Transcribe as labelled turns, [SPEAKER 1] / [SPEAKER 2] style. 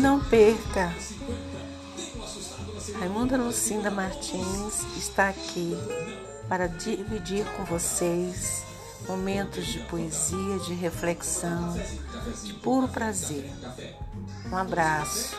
[SPEAKER 1] Não perca! Raimunda Lucinda Martins está aqui para dividir com vocês momentos de poesia, de reflexão, de puro prazer. Um abraço.